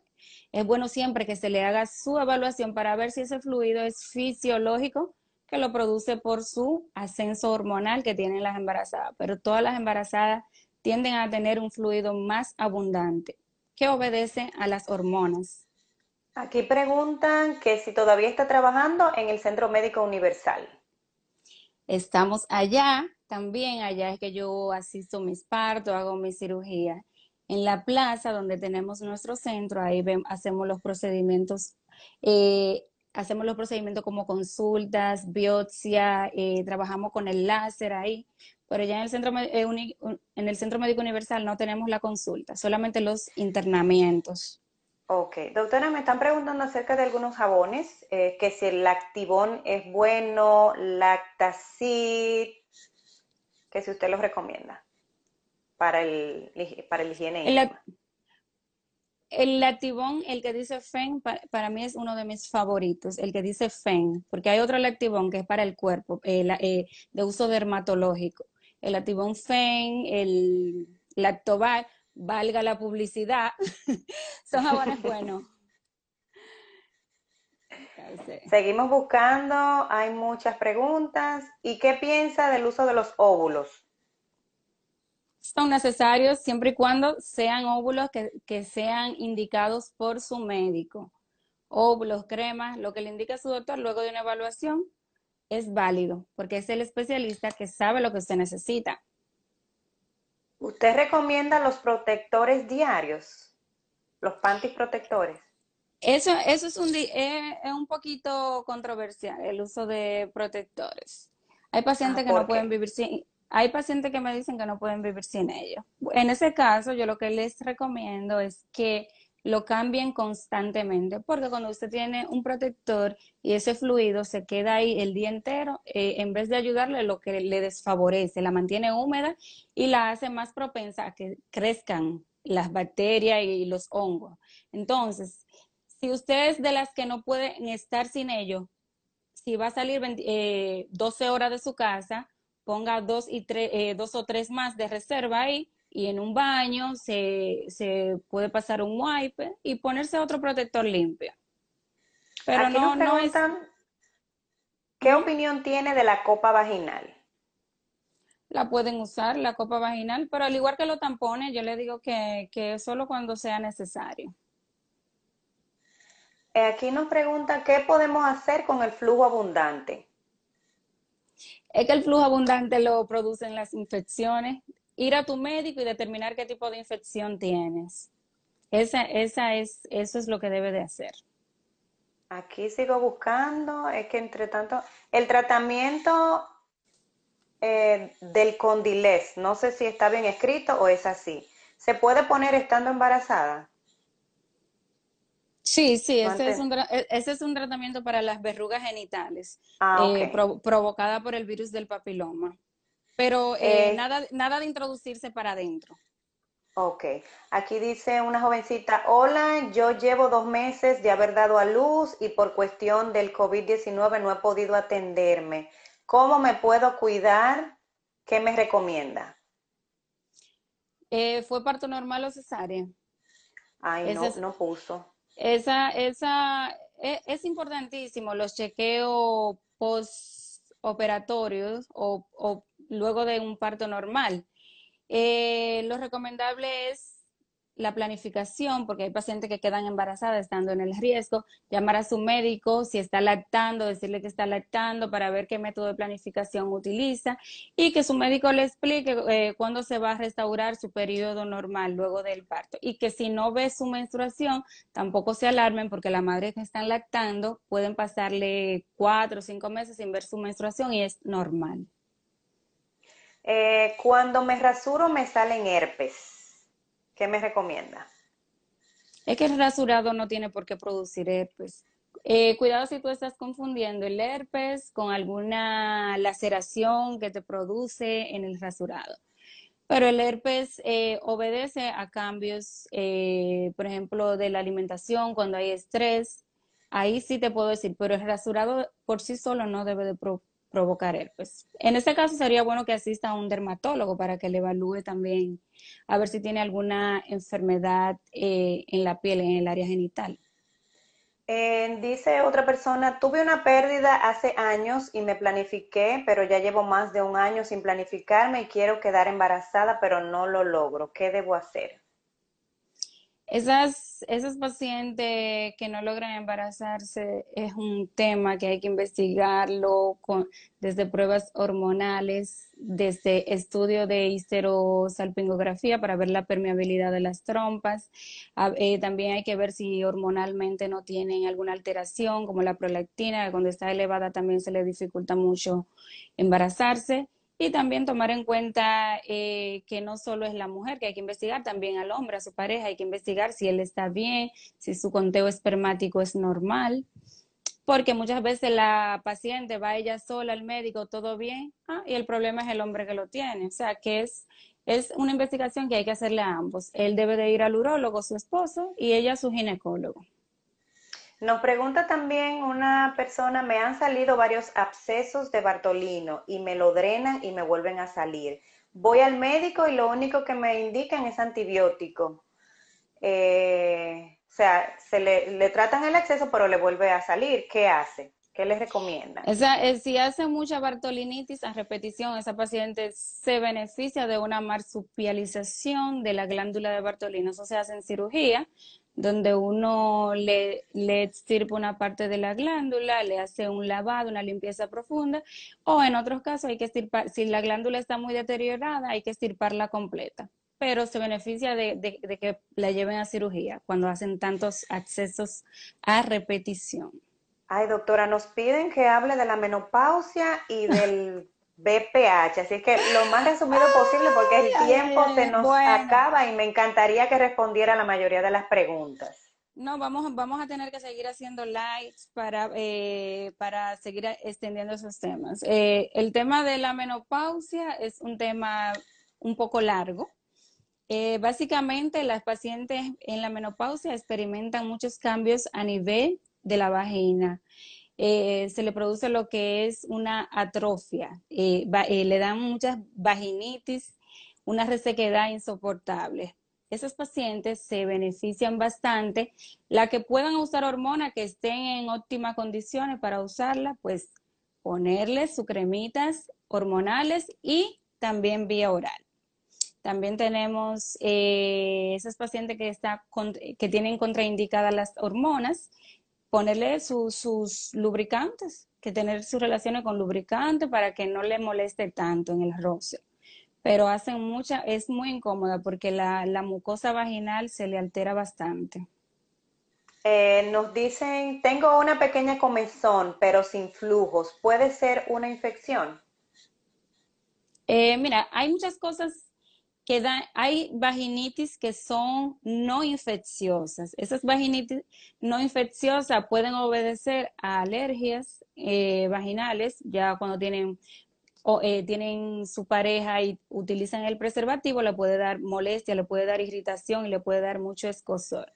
Es bueno siempre que se le haga su evaluación para ver si ese fluido es fisiológico que lo produce por su ascenso hormonal que tienen las embarazadas. Pero todas las embarazadas tienden a tener un fluido más abundante que obedece a las hormonas. Aquí preguntan que si todavía está trabajando en el Centro Médico Universal. Estamos allá, también allá es que yo asisto mis partos, hago mi cirugía. En la plaza donde tenemos nuestro centro, ahí hacemos los procedimientos, eh, hacemos los procedimientos como consultas, biopsia, eh, trabajamos con el láser ahí, pero ya en el centro, eh, en el centro médico universal no tenemos la consulta, solamente los internamientos. Ok, doctora, me están preguntando acerca de algunos jabones, eh, que si el lactivón es bueno, lactacid, que si usted los recomienda para el, para el higiene. El, el lactivón, el que dice FEN, para, mí es uno de mis favoritos, el que dice FEN, porque hay otro lactivón que es para el cuerpo, eh, de uso dermatológico el Ativon Fen, el Lactobar, valga la publicidad, (laughs) son jabones buenos. Seguimos buscando, hay muchas preguntas. ¿Y qué piensa del uso de los óvulos? Son necesarios siempre y cuando sean óvulos que, que sean indicados por su médico. Óvulos, cremas, lo que le indica su doctor luego de una evaluación es válido, porque es el especialista que sabe lo que usted necesita. ¿Usted recomienda los protectores diarios? ¿Los panties protectores? Eso, eso es, un, es un poquito controversial, el uso de protectores. Hay pacientes ah, que no pueden vivir sin, hay pacientes que me dicen que no pueden vivir sin ellos. En ese caso, yo lo que les recomiendo es que lo cambien constantemente, porque cuando usted tiene un protector y ese fluido se queda ahí el día entero, eh, en vez de ayudarle, lo que le desfavorece, la mantiene húmeda y la hace más propensa a que crezcan las bacterias y los hongos. Entonces, si usted es de las que no pueden estar sin ello, si va a salir 12 eh, horas de su casa, ponga dos, y eh, dos o tres más de reserva ahí y en un baño se, se puede pasar un wipe y ponerse otro protector limpio. Pero no, no es... ¿Qué opinión tiene de la copa vaginal? La pueden usar, la copa vaginal, pero al igual que los tampones, yo le digo que, que solo cuando sea necesario. Eh, aquí nos preguntan qué podemos hacer con el flujo abundante. Es que el flujo abundante lo producen las infecciones ir a tu médico y determinar qué tipo de infección tienes. Esa, esa es, eso es lo que debe de hacer. Aquí sigo buscando, es que entre tanto, el tratamiento eh, del condilés, no sé si está bien escrito o es así. ¿Se puede poner estando embarazada? Sí, sí, ese es, un, e, ese es un tratamiento para las verrugas genitales ah, eh, provocada por el virus del papiloma. Pero eh, eh, nada, nada de introducirse para adentro. Ok, aquí dice una jovencita, hola, yo llevo dos meses de haber dado a luz y por cuestión del COVID-19 no he podido atenderme. ¿Cómo me puedo cuidar? ¿Qué me recomienda? Eh, ¿Fue parto normal o cesárea? Ay, no, no puso. Esa, esa, e, es, importantísimo los chequeos postoperatorios o, o luego de un parto normal eh, lo recomendable es la planificación, porque hay pacientes que quedan embarazadas estando en el riesgo, llamar a su médico si está lactando, decirle que está lactando para ver qué método de planificación utiliza y que su médico le explique eh, cuándo se va a restaurar su periodo normal luego del parto. Y que si no ve su menstruación, tampoco se alarmen porque la madre que están lactando pueden pasarle cuatro o cinco meses sin ver su menstruación y es normal. Eh, cuando me rasuro me salen herpes. ¿Qué me recomienda? Es que el rasurado no tiene por qué producir herpes. Eh, cuidado si tú estás confundiendo el herpes con alguna laceración que te produce en el rasurado. Pero el herpes eh, obedece a cambios, por ejemplo, de la alimentación, cuando hay estrés. Ahí sí te puedo decir, pero el rasurado por sí solo no debe de provocar herpes. En este caso sería bueno que asista a un dermatólogo para que le evalúe también a ver si tiene alguna enfermedad eh, en la piel, en el área genital. Eh, dice otra persona, tuve una pérdida hace años y me planifiqué, pero ya llevo más de un año sin planificarme y quiero quedar embarazada, pero no lo logro. ¿Qué debo hacer? Esas, esos pacientes que no logran embarazarse es un tema que hay que investigarlo con, desde pruebas hormonales, desde estudio de histerosalpingografía para ver la permeabilidad de las trompas. Eh, también hay que ver si hormonalmente no tienen alguna alteración, como la prolactina, que cuando está elevada también se le dificulta mucho embarazarse. Y también tomar en cuenta eh, que no solo es la mujer que hay que investigar, también al hombre, a su pareja, hay que investigar si él está bien, si su conteo espermático es normal, porque muchas veces la paciente va ella sola al médico, todo bien, ah, y el problema es el hombre que lo tiene. O sea, que es, es una investigación que hay que hacerle a ambos. Él debe de ir al urólogo, su esposo, y ella a su ginecólogo. Nos pregunta también una persona, me han salido varios abscesos de Bartolino y me lo drenan y me vuelven a salir. Voy al médico y lo único que me indican es antibiótico. Eh, o sea, se le, tratan el exceso pero le vuelve a salir. ¿Qué hace? ¿Qué les recomienda? Esa, eh, si hace mucha bartolinitis a repetición, esa paciente se beneficia de una marsupialización de la glándula de Bartolino. Eso se hace en cirugía donde uno le, le extirpa una parte de la glándula, le hace un lavado, una limpieza profunda, o en otros casos hay que extirpar, si la glándula está muy deteriorada, hay que extirparla completa, pero se beneficia de, de que la lleven a cirugía cuando hacen tantos accesos a repetición. Ay, doctora, nos piden que hable de la menopausia y del (laughs) BPH. Así que lo más resumido posible porque el tiempo se nos acaba y me encantaría que respondiera la mayoría de las preguntas. No, vamos, vamos a tener que seguir haciendo lives para, eh, para seguir extendiendo esos temas. Eh, el tema de la menopausia es un tema un poco largo. Eh, básicamente, las pacientes en la menopausia experimentan muchos cambios a nivel de la vagina. Eh, se le produce lo que es una atrofia, eh, eh, le dan muchas vaginitis, una resequedad insoportable. Esos pacientes se benefician bastante. La que puedan usar hormonas que estén en óptimas condiciones para usarla, pues ponerles sus cremitas hormonales y también vía oral. También tenemos esas pacientes que, que tienen contraindicadas las hormonas ponerle sus lubricantes, que tener sus relaciones con lubricante para que no le moleste tanto en el roce. Pero hacen mucha, es muy incómoda porque la, mucosa vaginal se le altera bastante. Eh, nos dicen, tengo una pequeña comezón, pero sin flujos. ¿Puede ser una infección? Eh, mira, hay muchas cosas hay vaginitis que son no infecciosas. Esas vaginitis no infecciosas pueden obedecer a alergias eh, vaginales, ya cuando tienen o, eh, tienen su pareja y utilizan el preservativo, le puede dar molestia, le puede dar irritación y le puede dar mucho escosor.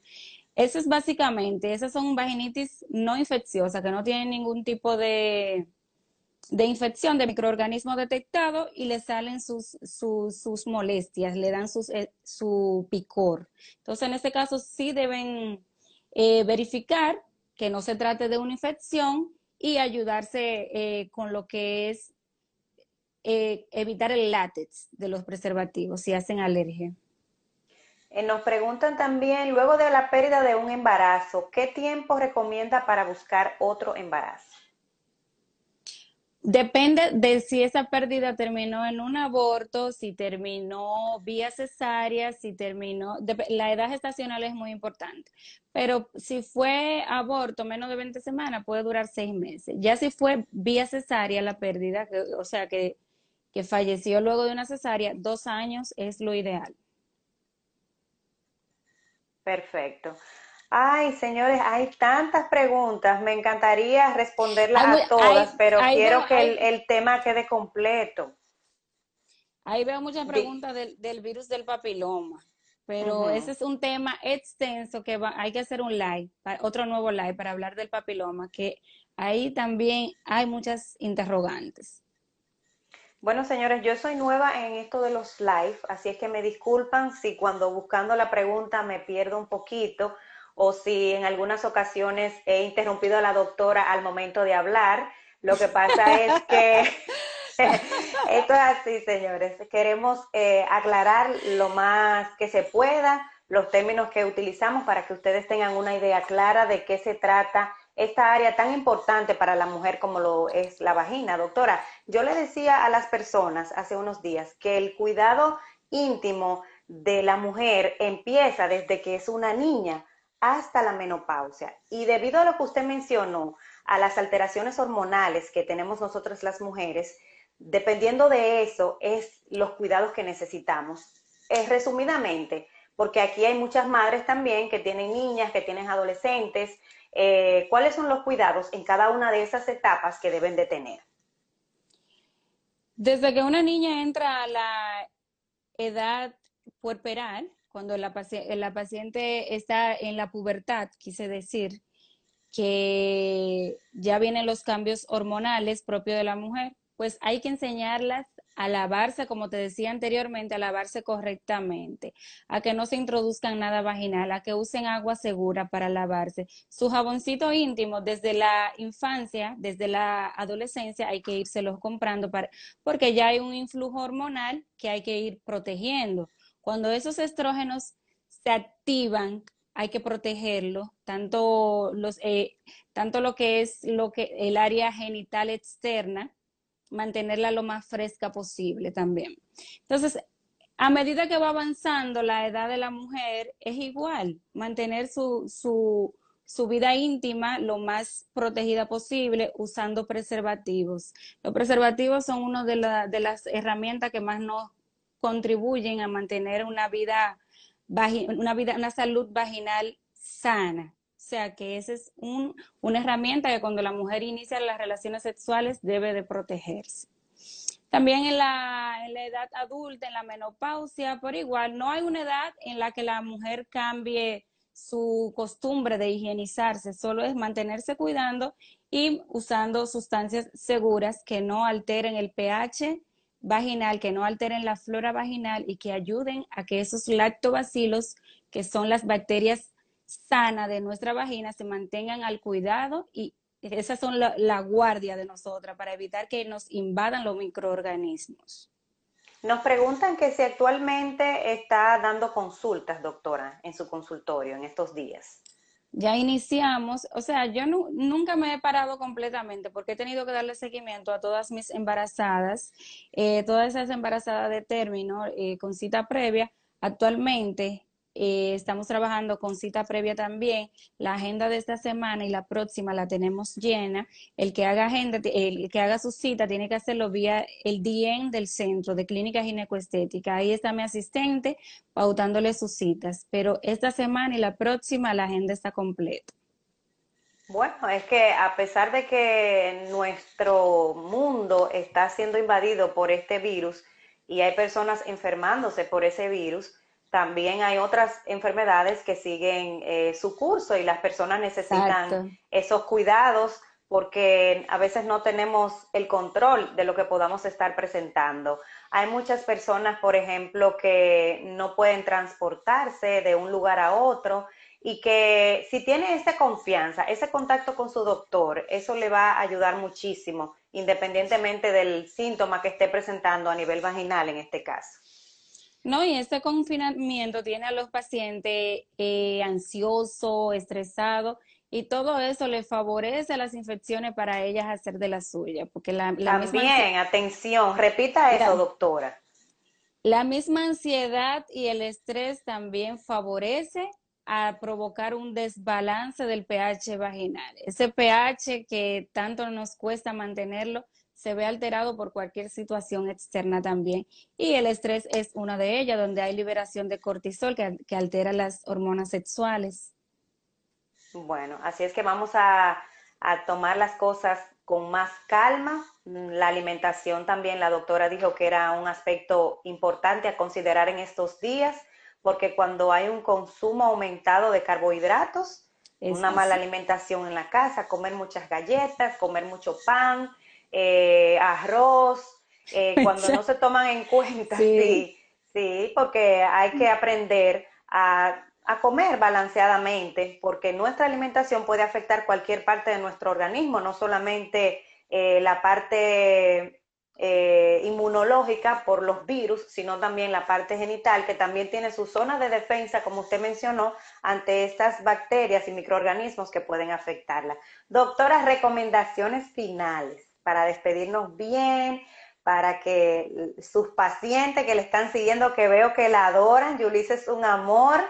Eso es básicamente, esas son vaginitis no infecciosas, que no tienen ningún tipo de, de infección de microorganismo detectado y le salen sus, sus, molestias, le dan sus, eh, su picor. Entonces, en este caso, sí deben eh, verificar que no se trate de una infección y ayudarse eh, con lo que es evitar el látex de los preservativos si hacen alergia. nos preguntan también, luego de la pérdida de un embarazo, ¿qué tiempo recomienda para buscar otro embarazo? Depende de si esa pérdida terminó en un aborto, si terminó vía cesárea, si terminó, la edad gestacional es muy importante, pero si fue aborto menos de 20 semanas puede durar seis meses. Ya si fue vía cesárea la pérdida, o sea que, que falleció luego de una cesárea, dos años es lo ideal. Perfecto. Ay, señores, hay tantas preguntas. Me encantaría responderlas a todas, pero quiero que el, tema quede completo. Ahí veo muchas preguntas del, virus del papiloma, pero ese es un tema extenso que hay que hacer un live, otro nuevo live para hablar del papiloma, que ahí también hay muchas interrogantes. Bueno, señores, yo soy nueva en esto de los live, así es que me disculpan si cuando buscando la pregunta me pierdo un poquito o si en algunas ocasiones he interrumpido a la doctora al momento de hablar. Lo que pasa es que (laughs) esto es así, señores. Queremos eh, aclarar lo más que se pueda los términos que utilizamos para que ustedes tengan una idea clara de qué se trata esta área tan importante para la mujer como lo es la vagina. Doctora, yo le decía a las personas hace unos días que el cuidado íntimo de la mujer empieza desde que es una niña hasta la menopausia. Y debido a lo que usted mencionó, a las alteraciones hormonales que tenemos nosotras las mujeres, dependiendo de eso, es los cuidados que necesitamos. Es resumidamente, porque aquí hay muchas madres también que tienen niñas, que tienen adolescentes. Eh, ¿Cuáles son los cuidados en cada una de esas etapas que deben de tener? Desde que una niña entra a la edad puerperal, cuando la, paciente está en la pubertad, quise decir que ya vienen los cambios hormonales propios de la mujer, pues hay que enseñarlas a lavarse, como te decía anteriormente, a lavarse correctamente, a que no se introduzcan nada vaginal, a que usen agua segura para lavarse. Su jaboncito íntimo desde la infancia, desde la adolescencia, hay que los comprando para, porque ya hay un influjo hormonal que hay que ir protegiendo. Cuando esos estrógenos se activan, hay que protegerlo, tanto, los, eh, tanto lo que es lo que, el área genital externa, mantenerla lo más fresca posible también. Entonces, a medida que va avanzando la edad de la mujer, es igual, mantener su, su, su vida íntima lo más protegida posible usando preservativos. Los preservativos son una de, de las herramientas que más nos contribuyen a mantener una vida, una vida, una salud vaginal sana. O sea que esa es un, una herramienta que cuando la mujer inicia las relaciones sexuales debe de protegerse. También en la edad adulta, en la menopausia, por igual, no hay una edad en la que la mujer cambie su costumbre de higienizarse, solo es mantenerse cuidando y usando sustancias seguras que no alteren el pH vaginal, que no alteren la flora vaginal y que ayuden a que esos lactobacilos, que son las bacterias sanas de nuestra vagina, se mantengan al cuidado y esas son la, guardia de nosotras para evitar que nos invadan los microorganismos. Nos preguntan que si actualmente está dando consultas, doctora, en su consultorio en estos días ya iniciamos, o sea, yo nunca me he parado completamente porque he tenido que darle seguimiento a todas mis embarazadas, eh, todas esas embarazadas de término eh, con cita previa. Actualmente eh, estamos trabajando con cita previa también. La agenda de esta semana y la próxima la tenemos llena. El que haga agenda, el que haga su cita tiene que hacerlo vía el DM del centro de clínica ginecoestética. Ahí está mi asistente pautándole sus citas. Pero esta semana y la próxima la agenda está completa. Bueno, es que a pesar de que nuestro mundo está siendo invadido por este virus y hay personas enfermándose por ese virus, también hay otras enfermedades que siguen eh, su curso y las personas necesitan esos cuidados porque a veces no tenemos el control de lo que podamos estar presentando. Hay muchas personas, por ejemplo, que no pueden transportarse de un lugar a otro y que si tiene esa confianza, ese contacto con su doctor, eso le va a ayudar muchísimo, independientemente del síntoma que esté presentando a nivel vaginal en este caso. No, y este confinamiento tiene a los pacientes eh, ansiosos, estresados, y todo eso le favorece a las infecciones para ellas hacer de la suya. Porque la, También, atención, repita eso, doctora. La misma ansiedad y el estrés también favorece a provocar un desbalance del pH vaginal. Ese pH que tanto nos cuesta mantenerlo se ve alterado por cualquier situación externa también. Y el estrés es una de ellas, donde hay liberación de cortisol que, que altera las hormonas sexuales. Bueno, así es que vamos a, a tomar las cosas con más calma. La alimentación también, la doctora dijo que era un aspecto importante a considerar en estos días, porque cuando hay un consumo aumentado de carbohidratos, una mala alimentación en la casa, comer muchas galletas, comer mucho pan, eh, arroz, eh, (laughs) cuando no se toman en cuenta, sí. sí, porque hay que aprender a, comer balanceadamente, porque nuestra alimentación puede afectar cualquier parte de nuestro organismo, no solamente eh, la parte inmunológica por los virus, sino también la parte genital, que también tiene su zona de defensa, como usted mencionó, ante estas bacterias y microorganismos que pueden afectarla. Doctora, recomendaciones finales para despedirnos bien, para que sus pacientes que le están siguiendo, que veo que la adoran, Yulisa es un amor.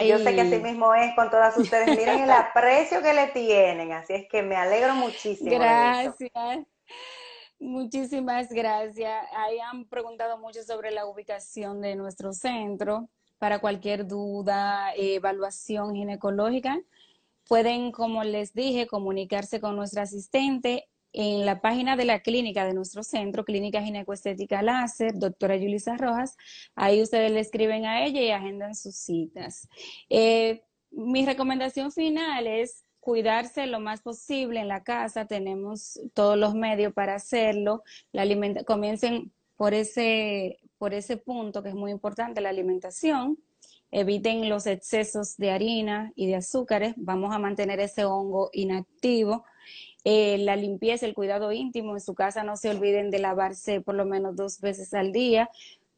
Y yo sé que así mismo es con todas ustedes. Miren el (laughs) aprecio que le tienen. Así es que me alegro muchísimo. Gracias. Muchísimas gracias. Ahí han preguntado mucho sobre la ubicación de nuestro centro. Para cualquier duda, evaluación ginecológica, pueden, como les dije, comunicarse con nuestra asistente en la página de la clínica de nuestro centro, Clínica Ginecoestética Láser, doctora Yulisa Rojas, ahí ustedes le escriben a ella y agendan sus citas. Eh, mi recomendación final es cuidarse lo más posible en la casa, tenemos todos los medios para hacerlo, la comiencen por ese, por ese punto que es muy importante, la alimentación, eviten los excesos de harina y de azúcares, vamos a mantener ese hongo inactivo, eh, la limpieza, el cuidado íntimo en su casa, no se olviden de lavarse por lo menos dos veces al día,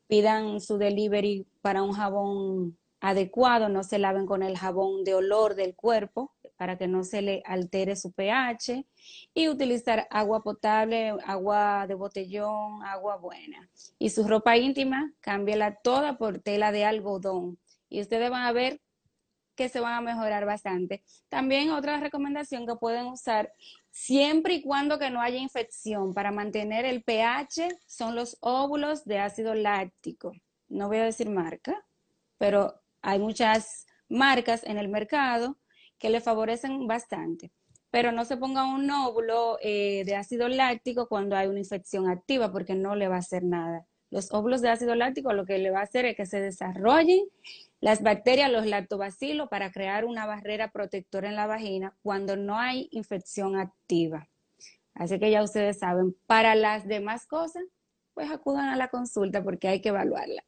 pidan su delivery para un jabón adecuado, no se laven con el jabón de olor del cuerpo para que no se le altere su pH y utilizar agua potable, agua de botellón, agua buena. Y su ropa íntima, cámbiala toda por tela de algodón. Y ustedes van a ver que se van a mejorar bastante. También otra recomendación que pueden usar siempre y cuando que no haya infección para mantener el pH son los óvulos de ácido láctico. No voy a decir marca, pero hay muchas marcas en el mercado que le favorecen bastante. Pero no se ponga un óvulo eh, de ácido láctico cuando hay una infección activa porque no le va a hacer nada. Los óvulos de ácido láctico lo que le va a hacer es que se desarrollen las bacterias, los lactobacilos, para crear una barrera protectora en la vagina cuando no hay infección activa. Así que ya ustedes saben, para las demás cosas, pues acudan a la consulta porque hay que evaluarla.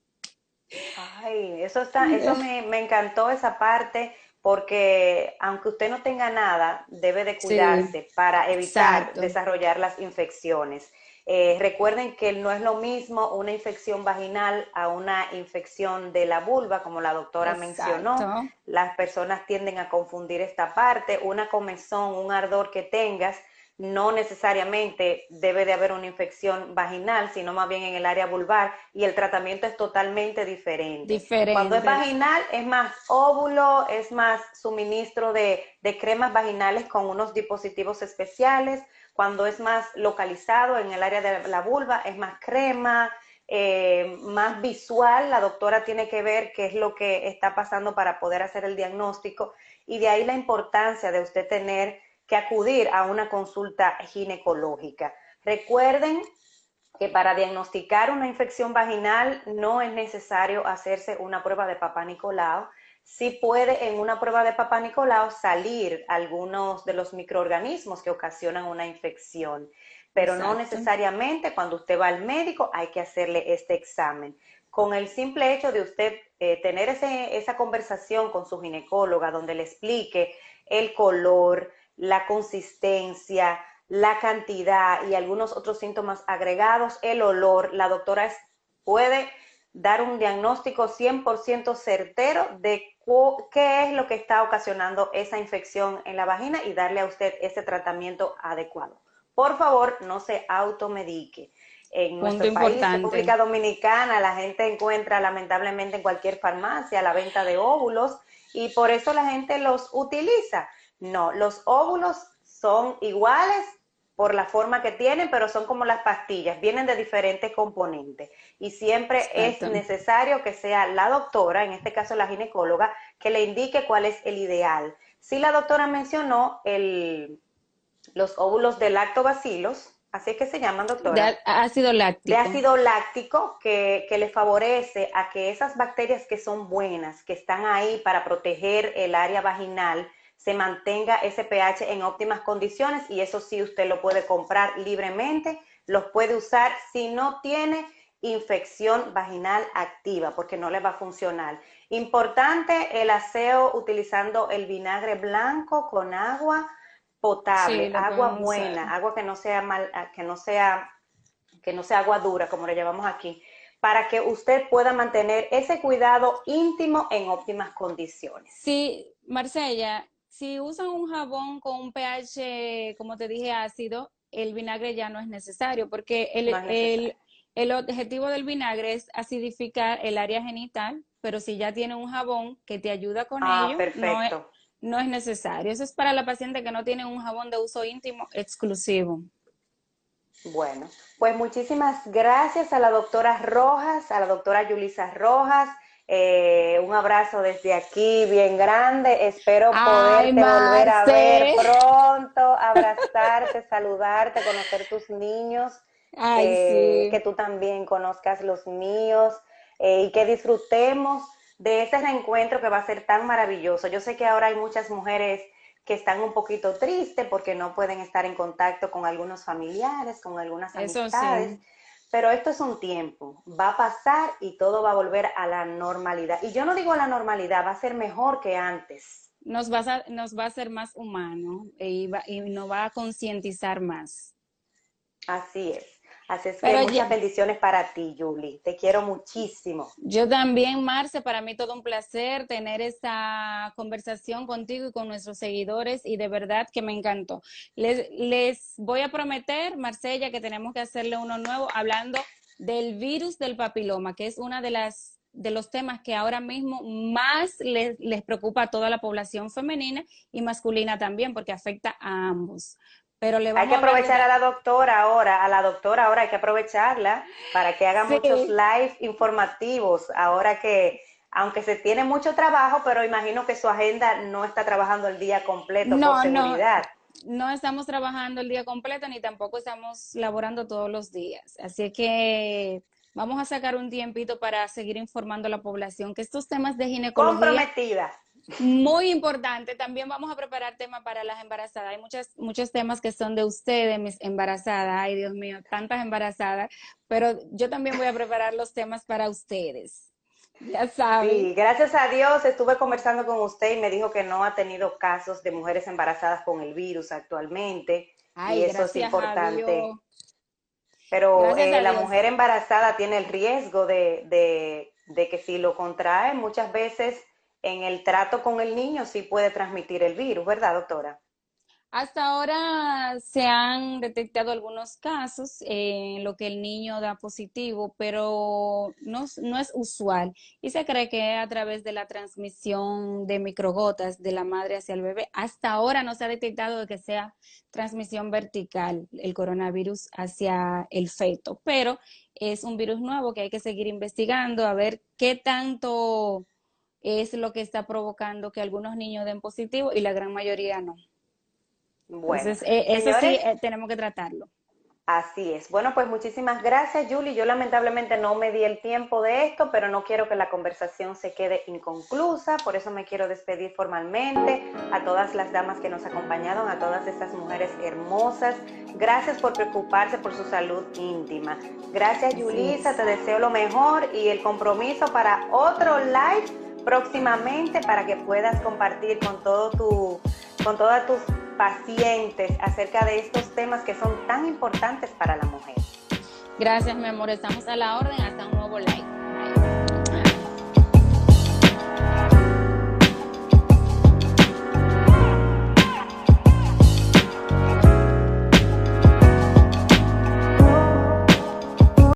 Ay, eso está, eso me, me encantó esa parte porque aunque usted no tenga nada, debe de cuidarse para evitar desarrollar las infecciones. Eh, recuerden que no es lo mismo una infección vaginal a una infección de la vulva, como la doctora mencionó. Las personas tienden a confundir esta parte. Una comezón, un ardor que tengas, no necesariamente debe de haber una infección vaginal, sino más bien en el área vulvar y el tratamiento es totalmente diferente. diferente. Cuando es vaginal es más óvulo, es más suministro de, de cremas vaginales con unos dispositivos especiales cuando es más localizado en el área de la vulva, es más crema, eh, más visual. La doctora tiene que ver qué es lo que está pasando para poder hacer el diagnóstico. Y de ahí la importancia de usted tener que acudir a una consulta ginecológica. Recuerden que para diagnosticar una infección vaginal no es necesario hacerse una prueba de papá Nicolau. Sí puede en una prueba de papá Nicolau salir algunos de los microorganismos que ocasionan una infección, pero no necesariamente cuando usted va al médico hay que hacerle este examen. Con el simple hecho de usted eh, tener esa conversación con su ginecóloga donde le explique el color, la consistencia, la cantidad y algunos otros síntomas agregados, el olor, la doctora puede dar un diagnóstico 100% certero de qué es lo que está ocasionando esa infección en la vagina y darle a usted ese tratamiento adecuado. Por favor, no se automedique. En nuestro país, República Dominicana, la gente encuentra lamentablemente en cualquier farmacia la venta de óvulos y por eso la gente los utiliza. No, los óvulos son iguales por la forma que tienen, pero son como las pastillas, vienen de diferentes componentes. Y siempre es necesario que sea la doctora, en este caso la ginecóloga, que le indique cuál es el ideal. Si la doctora mencionó el, los óvulos de lactobacilos, así es que se llaman, doctora. De ácido láctico. De ácido láctico que, que le favorece a que esas bacterias que son buenas, que están ahí para proteger el área vaginal, se mantenga ese pH en óptimas condiciones y eso sí usted lo puede comprar libremente, los puede usar si no tiene infección vaginal activa porque no le va a funcionar. Importante el aseo utilizando el vinagre blanco con agua potable, agua buena, agua que no sea mal, que no sea que no sea agua dura como le llamamos aquí, para que usted pueda mantener ese cuidado íntimo en óptimas condiciones. Sí, Marcella, si usan un jabón con un pH, como te dije, ácido, el vinagre ya no es necesario, porque el, el, objetivo del vinagre es acidificar el área genital, pero si ya tiene un jabón que te ayuda con ah, ello, No, es, no es necesario. Eso es para la paciente que no tiene un jabón de uso íntimo exclusivo. Bueno, pues muchísimas gracias a la doctora Rojas, a la doctora Yulisa Rojas, eh, un abrazo desde aquí bien grande. Espero poderte volver a ver pronto, abrazarte, (laughs) saludarte, conocer tus niños. Eh, que tú también conozcas los míos eh, y que disfrutemos de ese reencuentro que va a ser tan maravilloso. Yo sé que ahora hay muchas mujeres que están un poquito tristes porque no pueden estar en contacto con algunos familiares, con algunas amistades. Pero esto es un tiempo, va a pasar y todo va a volver a la normalidad. Y yo no digo a la normalidad, va a ser mejor que antes. Nos va a, nos va a ser más humano y, y nos va a concientizar más. Así es. Así es que muchas bendiciones para ti, Julie. Te quiero muchísimo. Yo también, Marce, para mí todo un placer tener esta conversación contigo y con nuestros seguidores y de verdad que me encantó. Les, les voy a prometer, Marcella, que tenemos que hacerle uno nuevo hablando del virus del papiloma, que es una de las de los temas que ahora mismo más les, les preocupa a toda la población femenina y masculina también, porque afecta a ambos hay que aprovechar a, la doctora ahora, a la doctora ahora hay que aprovecharla para que haga muchos live informativos, ahora que, aunque se tiene mucho trabajo, pero imagino que su agenda no está trabajando el día completo por seguridad. No, no estamos trabajando el día completo ni tampoco estamos laborando todos los días. Así que vamos a sacar un tiempito para seguir informando a la población que estos temas de ginecología... Comprometida muy importante. También vamos a preparar temas para las embarazadas. Hay muchos, muchos temas que son de ustedes, mis embarazadas. Ay, Dios mío, tantas embarazadas. Pero yo también voy a preparar los temas para ustedes. Ya saben. Sí, gracias a Dios estuve conversando con usted y me dijo que no ha tenido casos de mujeres embarazadas con el virus actualmente. y eso es importante. Pero eh, la mujer embarazada tiene el riesgo de, de, de que si lo contrae, muchas veces en el trato con el niño sí puede transmitir el virus, ¿verdad, doctora? Hasta ahora se han detectado algunos casos en lo que el niño da positivo, pero no, no, es usual y se cree que a través de la transmisión de microgotas de la madre hacia el bebé. Hasta ahora no se ha detectado que sea transmisión vertical el coronavirus hacia el feto, pero es un virus nuevo que hay que seguir investigando a ver qué tanto es lo que está provocando que algunos niños den positivo y la gran mayoría no. Bueno, Entonces, eh, eso sí eh, tenemos que tratarlo. Así es. Bueno, pues muchísimas gracias, Julie. Yo lamentablemente no me di el tiempo de esto, pero no quiero que la conversación se quede inconclusa, por eso me quiero despedir formalmente a todas las damas que nos acompañaron, a todas estas mujeres hermosas. Gracias por preocuparse por su salud íntima. Gracias, Julisa, te deseo lo mejor y el compromiso para otro live próximamente para que puedas compartir con todo tu con todas tus pacientes acerca de estos temas que son tan importantes para la mujer. Gracias, mi amor. Estamos a la orden. Hasta un nuevo live.